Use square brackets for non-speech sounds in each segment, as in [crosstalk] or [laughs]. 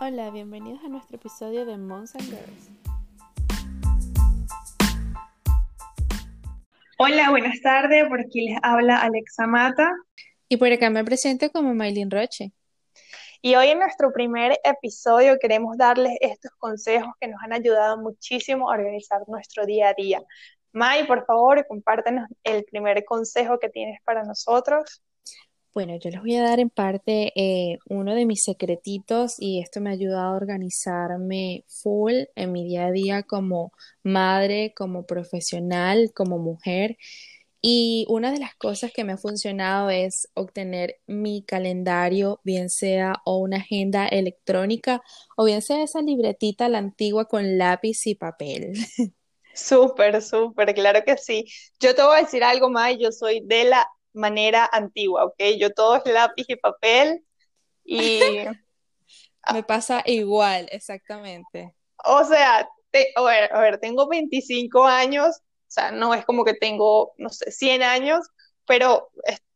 Hola, bienvenidos a nuestro episodio de Moms and Girls. Hola, buenas tardes. Por aquí les habla Alexa Mata. Y por acá me presento como Maylin Roche. Y hoy en nuestro primer episodio queremos darles estos consejos que nos han ayudado muchísimo a organizar nuestro día a día. May, por favor, compártenos el primer consejo que tienes para nosotros. Bueno, yo les voy a dar en parte eh, uno de mis secretitos y esto me ha ayudado a organizarme full en mi día a día como madre, como profesional, como mujer. Y una de las cosas que me ha funcionado es obtener mi calendario, bien sea o una agenda electrónica o bien sea esa libretita la antigua con lápiz y papel. [laughs] Súper, súper, claro que sí. Yo te voy a decir algo más, yo soy de la manera antigua, ¿ok? Yo todo es lápiz y papel y... [laughs] Me pasa igual, exactamente. O sea, a, ver, a ver, tengo 25 años, o sea, no es como que tengo, no sé, 100 años, pero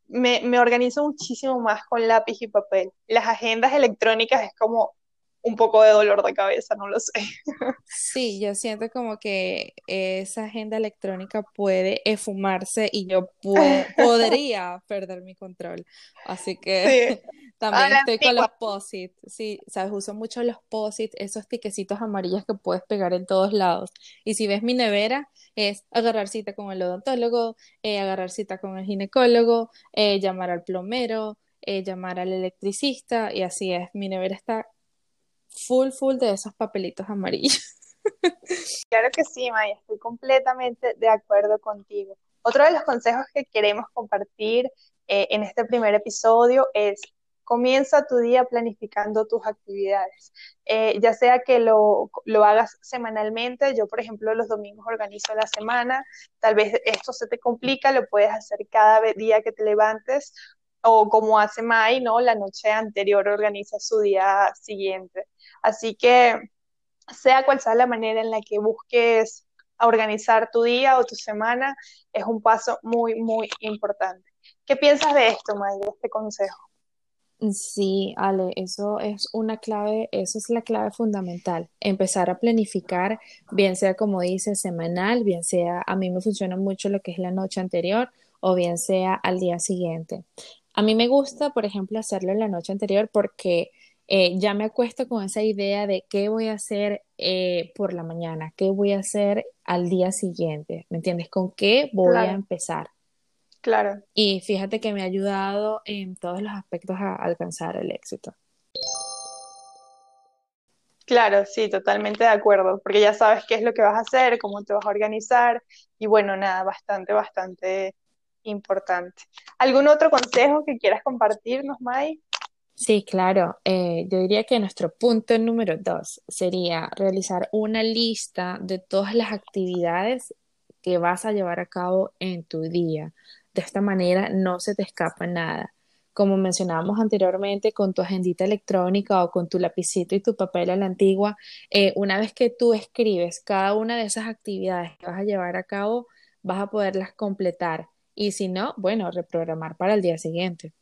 me, me organizo muchísimo más con lápiz y papel. Las agendas electrónicas es como un poco de dolor de cabeza, no lo sé. Sí, yo siento como que esa agenda electrónica puede esfumarse y yo [laughs] podría perder mi control. Así que [laughs] también estoy con los posits. Sí, sabes, uso mucho los posits, esos tiquecitos amarillos que puedes pegar en todos lados. Y si ves mi nevera, es agarrar cita con el odontólogo, eh, agarrar cita con el ginecólogo, eh, llamar al plomero, eh, llamar al electricista y así es. Mi nevera está full, full de esos papelitos amarillos. [laughs] Claro que sí, Maya, estoy completamente de acuerdo contigo. Otro de los consejos que queremos compartir eh, en este primer episodio es comienza tu día planificando tus actividades, eh, ya sea que lo, lo, hagas semanalmente, yo por ejemplo los domingos organizo la semana, tal vez esto se te complica, lo puedes hacer cada día que te levantes o como hace Mai, ¿no? La noche anterior organiza su día siguiente. Así que sea cual sea la manera en la que busques organizar tu día o tu semana, es un paso muy, muy importante. ¿Qué piensas de esto, May, de este consejo? Sí, Ale, eso es una clave, eso es la clave fundamental. Empezar a planificar, bien sea como dice, semanal, bien sea, a mí me funciona mucho lo que es la noche anterior o bien sea al día siguiente. A mí me gusta, por ejemplo, hacerlo en la noche anterior porque eh, ya me acuesto con esa idea de qué voy a hacer eh, por la mañana, qué voy a hacer al día siguiente, ¿me entiendes? ¿Con qué voy a empezar? Claro. Y fíjate que me ha ayudado en todos los aspectos a alcanzar el éxito. Claro, sí, totalmente de acuerdo, porque ya sabes qué es lo que vas a hacer, cómo te vas a organizar y bueno, nada, bastante, bastante importante. ¿Algún otro consejo que quieras compartirnos, Mai? Sí, claro. Eh, yo diría que nuestro punto número dos sería realizar una lista de todas las actividades que vas a llevar a cabo en tu día. De esta manera no se te escapa nada. Como mencionábamos anteriormente, con tu agendita electrónica o con tu lapicito y tu papel a la antigua, eh, una vez que tú escribes cada una de esas actividades que vas a llevar a cabo, vas a poderlas completar. Y si no, bueno, reprogramar para el día siguiente.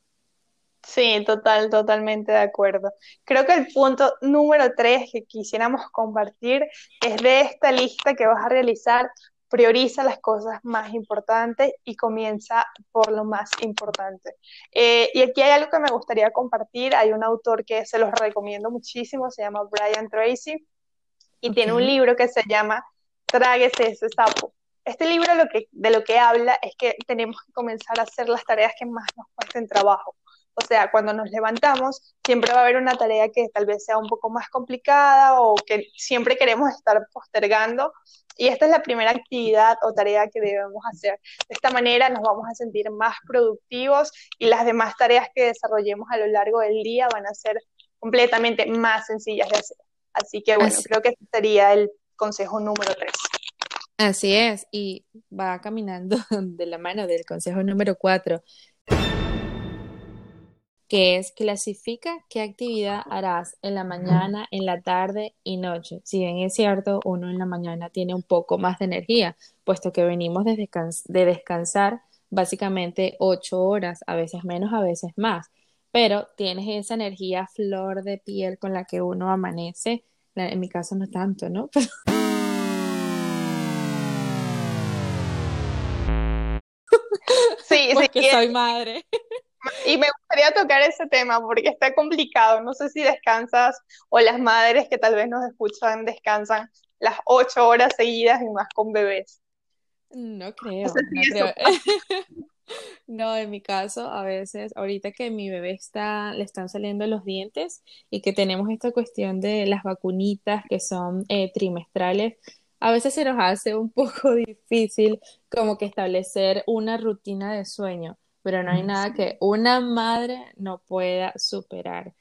Sí, total, totalmente de acuerdo. Creo que el punto número tres que quisiéramos compartir es de esta lista que vas a realizar, prioriza las cosas más importantes y comienza por lo más importante. Eh, y aquí hay algo que me gustaría compartir. Hay un autor que se los recomiendo muchísimo, se llama Brian Tracy, y tiene un libro que se llama Tráguese ese sapo. Este libro lo que, de lo que habla es que tenemos que comenzar a hacer las tareas que más nos cuesten trabajo. O sea, cuando nos levantamos, siempre va a haber una tarea que tal vez sea un poco más complicada o que siempre queremos estar postergando. Y esta es la primera actividad o tarea que debemos hacer. De esta manera nos vamos a sentir más productivos y las demás tareas que desarrollemos a lo largo del día van a ser completamente más sencillas de hacer. Así que bueno, creo que este sería el consejo número tres. Así es, y va caminando [laughs] de la mano del consejo número cuatro que es clasifica qué actividad harás en la mañana, en la tarde y noche. Si bien es cierto, uno en la mañana tiene un poco más de energía, puesto que venimos de, descansar básicamente ocho horas, a veces menos, a veces más. pero tienes esa energía flor de piel con la que uno amanece. En mi caso no tanto, ¿no? [laughs] Sí, [laughs] porque soy madre. Y me gustaría tocar ese tema porque está complicado. No sé si descansas o las madres que tal vez nos escuchan descansan las ocho horas seguidas y más con bebés. No creo, no, creo. [laughs] No, en mi caso, a veces, ahorita que mi bebé está, le están saliendo los dientes y que tenemos esta cuestión de las vacunitas que son eh, trimestrales, a veces se nos hace un [laughs] poco difícil como que establecer una rutina de sueño, pero no hay nada que una madre no pueda superar.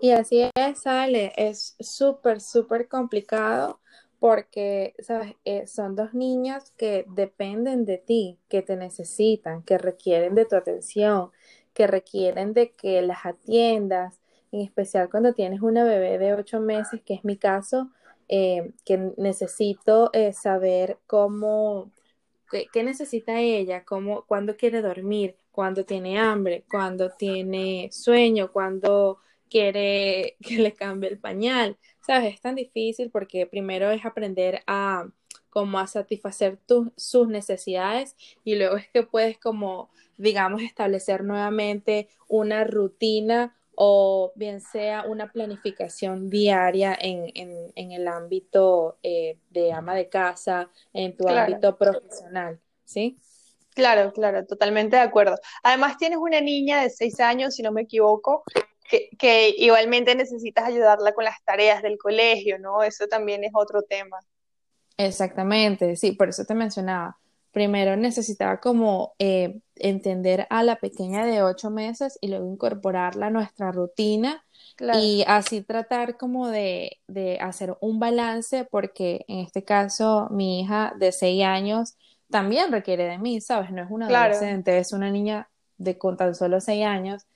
Y así es, sale, es súper, súper complicado porque, ¿sabes? Eh, son dos niñas que dependen de ti, que te necesitan, que requieren de tu atención, que requieren de que las atiendas, en especial cuando tienes una bebé de ocho meses, que es mi caso, eh, que necesito eh, saber cómo, qué, necesita ella, cómo, cuándo quiere dormir, cuándo tiene hambre, cuándo tiene sueño, cuándo quiere [laughs] que le cambie el pañal. ¿Sabes? Es tan difícil porque primero es aprender a como a satisfacer sus necesidades y luego es que puedes como digamos establecer nuevamente una rutina o bien sea una planificación diaria en, en, el ámbito eh, de ama de casa, en tu ámbito profesional, ¿sí? Claro, claro, totalmente de acuerdo. Además tienes una niña de seis años, si no me equivoco, que, igualmente necesitas ayudarla con las tareas del colegio, ¿no? Eso también es otro tema. Exactamente, sí, por eso te mencionaba. Primero necesitaba como eh, entender a la pequeña de ocho meses y luego incorporarla a nuestra rutina y así tratar como de, de, hacer un balance porque en este caso mi hija de seis años también requiere de mí, ¿sabes? No es una adolescente, es una niña de con tan solo seis años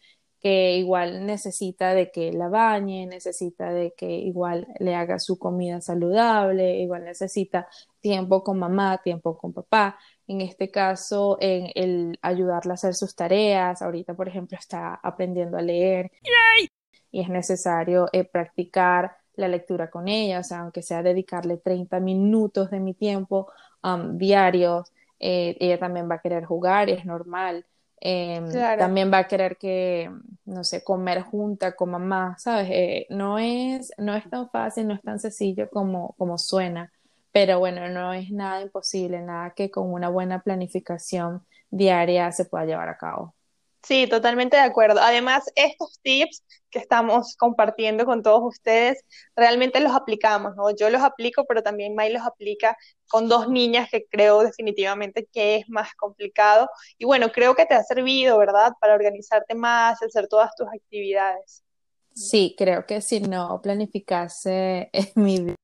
que igual necesita de que la bañe, necesita de que igual le haga su comida saludable, igual necesita tiempo con mamá, tiempo con papá. En este caso, en el ayudarla a hacer sus tareas. Ahorita, por ejemplo, está aprendiendo a leer y es necesario eh, practicar la lectura con ella, o sea, aunque sea dedicarle 30 minutos de mi tiempo um, diarios, eh, ella también va a querer jugar, es normal. Em, también va a querer que, no sé, comer junta con mamá, ¿sabes? Eh, no, es, no es tan fácil, no es tan sencillo como, como suena, pero bueno, no es nada imposible, nada que con una buena planificación diaria se pueda llevar a cabo. Sí, totalmente de acuerdo. Además, estos tips que estamos compartiendo con todos ustedes, realmente los aplicamos, ¿no? Yo los aplico, pero también May los aplica con dos niñas que creo definitivamente que es más complicado. Y bueno, creo que te ha servido, ¿verdad? Para organizarte más, hacer todas tus actividades. Sí, creo que si no planificase [laughs] mi vida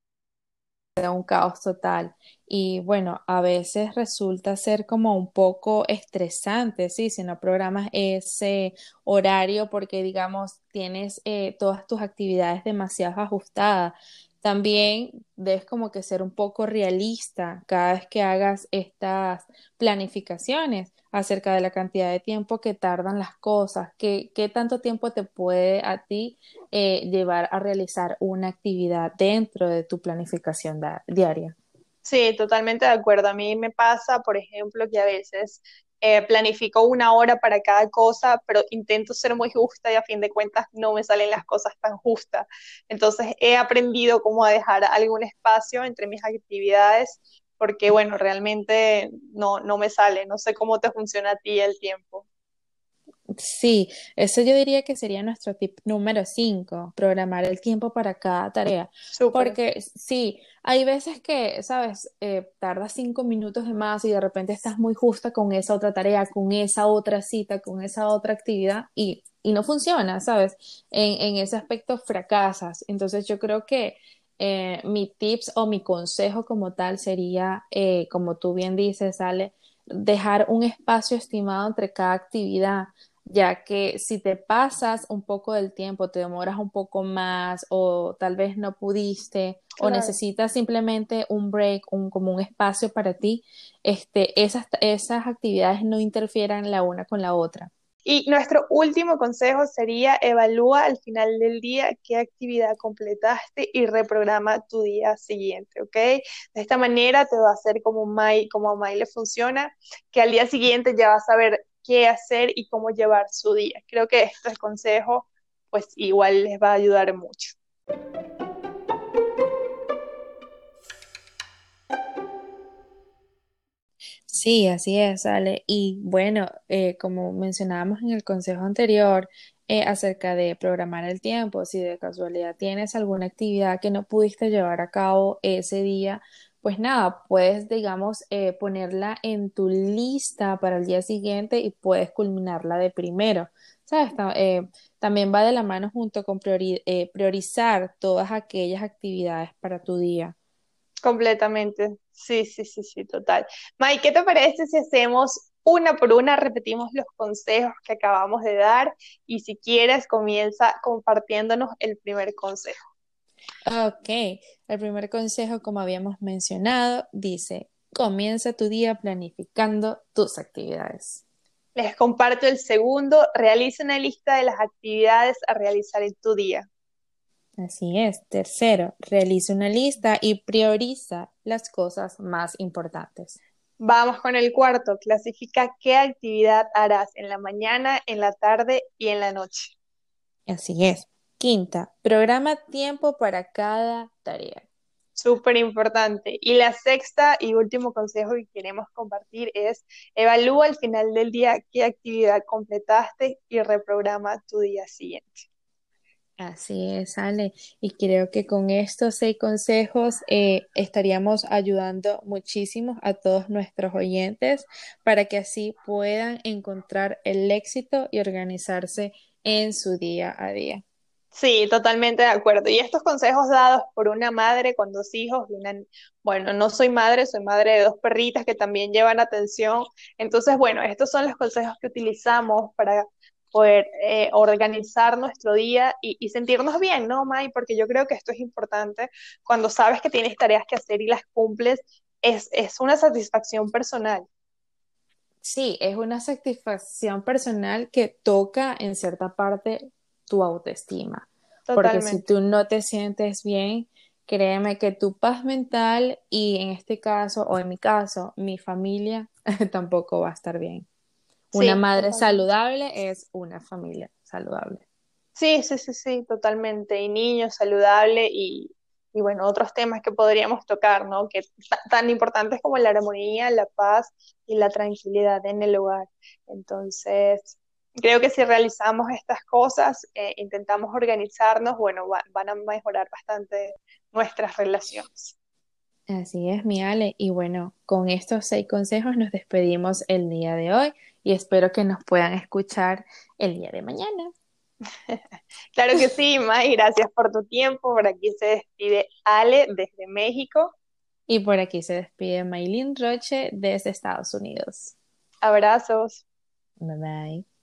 un caos total. Y bueno, a veces resulta ser como un poco estresante, ¿sí? Si no programas ese horario porque, digamos, tienes eh, todas tus actividades demasiado ajustadas. También debes como que ser un poco realista cada vez que hagas estas planificaciones acerca de la cantidad de tiempo que tardan las cosas, qué, qué tanto tiempo te puede a ti eh, llevar a realizar una actividad dentro de tu planificación diaria. Sí, totalmente de acuerdo. A mí me pasa, por ejemplo, que a veces eh, planifico una hora para cada cosa, pero intento ser muy justa y a fin de cuentas no me salen las cosas tan justas. Entonces he aprendido cómo a dejar algún espacio entre mis actividades porque bueno, realmente no, no me sale, no sé cómo te funciona a ti el tiempo. Sí, eso yo diría que sería nuestro tip número 5, programar el tiempo para cada tarea. Porque sí, hay veces que, sabes, eh, tardas cinco minutos de más y de repente estás muy justa con esa otra tarea, con esa otra cita, con esa otra actividad y, y no funciona, ¿sabes? En, en ese aspecto fracasas. Entonces yo creo que eh, mi tips o mi consejo como tal sería, eh, como tú bien dices, Ale, dejar un espacio estimado entre cada actividad, ya que si te pasas un poco del tiempo, te demoras un poco más o tal vez no pudiste o necesitas simplemente un break, un, como un espacio para ti, este, esas, esas actividades no interfieran la una con la otra. Y nuestro último consejo sería evalúa al final del día qué actividad completaste y reprograma tu día siguiente, ¿ok? De esta manera te va a hacer como, Mai, como a Mai le funciona, que al día siguiente ya vas a saber qué hacer y cómo llevar su día. Creo que este consejo pues igual les va a ayudar mucho. Sí, así es, Ale. Y bueno, eh, como mencionábamos en el consejo anterior eh, acerca de programar el tiempo, si de casualidad tienes alguna actividad que no pudiste llevar a cabo ese día, pues nada, puedes, digamos, eh, ponerla en tu lista para el día siguiente y puedes culminarla de primero. ¿Sabes? también va de la mano junto con priorizar todas aquellas actividades para tu día. Completamente. Sí, sí, sí, sí, total. Mike, ¿qué te parece si hacemos una por una, repetimos los consejos que acabamos de dar y si quieres comienza compartiéndonos el primer consejo? Ok, el primer consejo, como habíamos mencionado, dice, comienza tu día planificando tus actividades. Les comparto el segundo, realiza una lista de las actividades a realizar en tu día. Así es. Tercero, realiza una lista y prioriza las cosas más importantes. Vamos con el cuarto. Clasifica qué actividad harás en la mañana, en la tarde y en la noche. Así es. Quinta, programa tiempo para cada tarea. Súper importante. Y la sexta y último consejo que queremos compartir es evalúa al final del día qué actividad completaste y reprograma tu día siguiente. Así es, Ale. Y creo que con estos seis consejos eh, estaríamos ayudando muchísimo a todos nuestros oyentes para que así puedan encontrar el éxito y organizarse en su día a día. Sí, totalmente de acuerdo. Y estos consejos dados por una madre con dos hijos, bueno, no soy madre, soy madre de dos perritas que también llevan atención. Entonces, bueno, estos son los consejos que utilizamos para poder eh, organizar nuestro día y, sentirnos bien, ¿no, May? Porque yo creo que esto es importante. Cuando sabes que tienes tareas que hacer y las cumples, es, es una satisfacción personal. Sí, es una satisfacción personal que toca en cierta parte tu autoestima. Porque si tú no te sientes bien, créeme que tu paz mental y en este caso, o en mi caso, mi familia [laughs] tampoco va a estar bien. Una madre saludable es una familia saludable. Sí, sí, sí, sí, totalmente. Y niños saludables y, y bueno, otros temas que podríamos tocar, ¿no? Que tan importantes como la armonía, la paz y la tranquilidad en el hogar. Entonces, creo que si realizamos estas cosas, eh, intentamos organizarnos, bueno, van a mejorar bastante nuestras relaciones. Así es, mi Ale. Y bueno, con estos seis consejos nos despedimos el día de hoy y espero que nos puedan escuchar el día de mañana. [laughs] claro que sí, May, gracias por tu tiempo. Por aquí se despide Ale desde México. Y por aquí se despide Maylin Roche desde Estados Unidos. Abrazos. Bye bye.